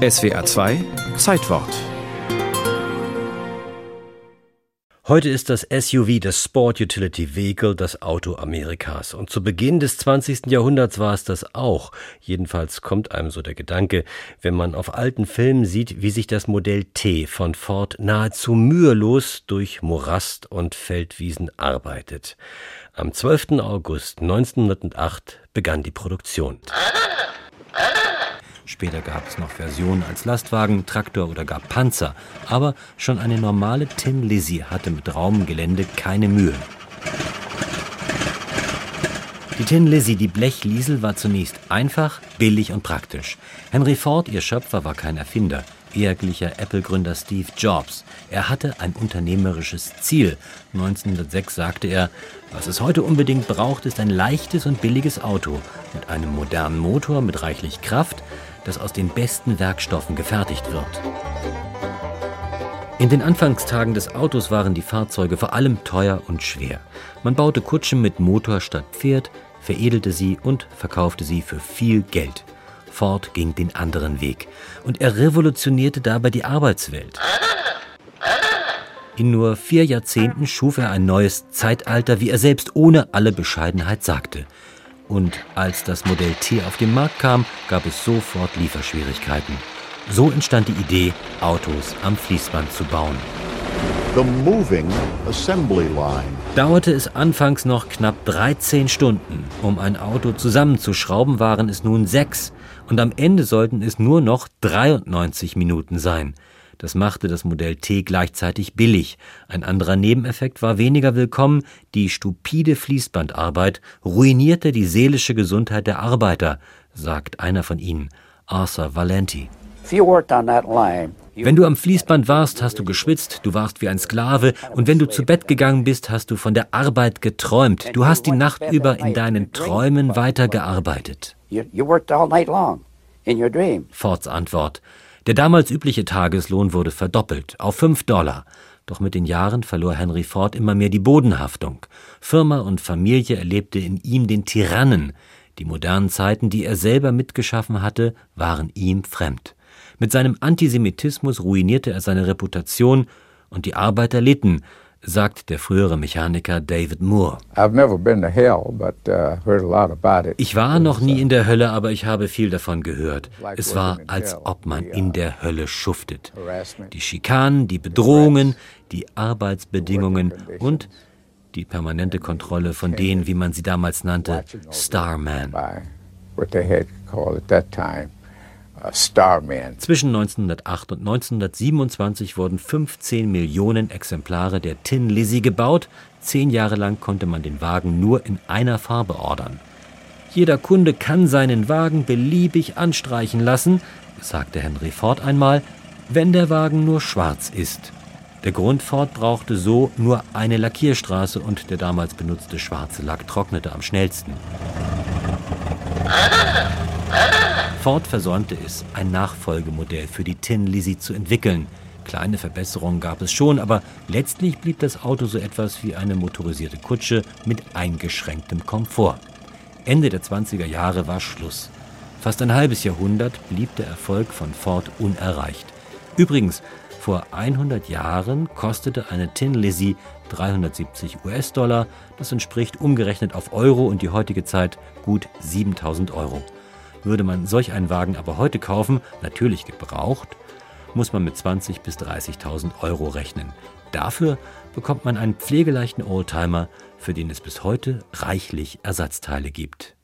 SWA 2 Zeitwort Heute ist das SUV das Sport Utility Vehicle das Auto Amerikas. Und zu Beginn des 20. Jahrhunderts war es das auch. Jedenfalls kommt einem so der Gedanke, wenn man auf alten Filmen sieht, wie sich das Modell T von Ford nahezu mühelos durch Morast und Feldwiesen arbeitet. Am 12. August 1908 begann die Produktion. Später gab es noch Versionen als Lastwagen, Traktor oder gar Panzer. Aber schon eine normale Tin Lizzie hatte mit Raumgelände keine Mühe. Die Tin Lizzie, die Blechliesel, war zunächst einfach, billig und praktisch. Henry Ford, ihr Schöpfer, war kein Erfinder. Ehrlicher Apple-Gründer Steve Jobs. Er hatte ein unternehmerisches Ziel. 1906 sagte er, was es heute unbedingt braucht, ist ein leichtes und billiges Auto mit einem modernen Motor mit reichlich Kraft, das aus den besten Werkstoffen gefertigt wird. In den Anfangstagen des Autos waren die Fahrzeuge vor allem teuer und schwer. Man baute Kutschen mit Motor statt Pferd, veredelte sie und verkaufte sie für viel Geld. Ford ging den anderen Weg und er revolutionierte dabei die Arbeitswelt. In nur vier Jahrzehnten schuf er ein neues Zeitalter, wie er selbst ohne alle Bescheidenheit sagte. Und als das Modell T auf den Markt kam, gab es sofort Lieferschwierigkeiten. So entstand die Idee, Autos am Fließband zu bauen. The moving assembly line. Dauerte es anfangs noch knapp 13 Stunden. Um ein Auto zusammenzuschrauben, waren es nun sechs. Und am Ende sollten es nur noch 93 Minuten sein. Das machte das Modell T gleichzeitig billig. Ein anderer Nebeneffekt war weniger willkommen. Die stupide Fließbandarbeit ruinierte die seelische Gesundheit der Arbeiter, sagt einer von ihnen, Arthur Valenti. Wenn du am Fließband warst, hast du geschwitzt, du warst wie ein Sklave, und wenn du zu Bett gegangen bist, hast du von der Arbeit geträumt. Du hast die Nacht über in deinen Träumen weitergearbeitet. Fords Antwort. Der damals übliche Tageslohn wurde verdoppelt auf 5 Dollar. Doch mit den Jahren verlor Henry Ford immer mehr die Bodenhaftung. Firma und Familie erlebte in ihm den Tyrannen. Die modernen Zeiten, die er selber mitgeschaffen hatte, waren ihm fremd. Mit seinem Antisemitismus ruinierte er seine Reputation und die Arbeiter litten, sagt der frühere Mechaniker David Moore. Uh, ich war noch nie uh, in der Hölle, aber ich habe viel davon gehört. Es war, als ob man in uh, der Hölle schuftet. Die Schikanen, die Bedrohungen, die Arbeitsbedingungen und die permanente Kontrolle von denen, wie man sie damals nannte, Starman. Starman. Zwischen 1908 und 1927 wurden 15 Millionen Exemplare der Tin Lizzie gebaut. Zehn Jahre lang konnte man den Wagen nur in einer Farbe ordern. Jeder Kunde kann seinen Wagen beliebig anstreichen lassen, sagte Henry Ford einmal, wenn der Wagen nur schwarz ist. Der Grundford brauchte so nur eine Lackierstraße und der damals benutzte schwarze Lack trocknete am schnellsten. Ford versäumte es, ein Nachfolgemodell für die Tin Lizzie zu entwickeln. Kleine Verbesserungen gab es schon, aber letztlich blieb das Auto so etwas wie eine motorisierte Kutsche mit eingeschränktem Komfort. Ende der 20er Jahre war Schluss. Fast ein halbes Jahrhundert blieb der Erfolg von Ford unerreicht. Übrigens, vor 100 Jahren kostete eine Tin Lizzie 370 US-Dollar. Das entspricht umgerechnet auf Euro und die heutige Zeit gut 7000 Euro. Würde man solch einen Wagen aber heute kaufen, natürlich gebraucht, muss man mit 20.000 bis 30.000 Euro rechnen. Dafür bekommt man einen pflegeleichten Oldtimer, für den es bis heute reichlich Ersatzteile gibt.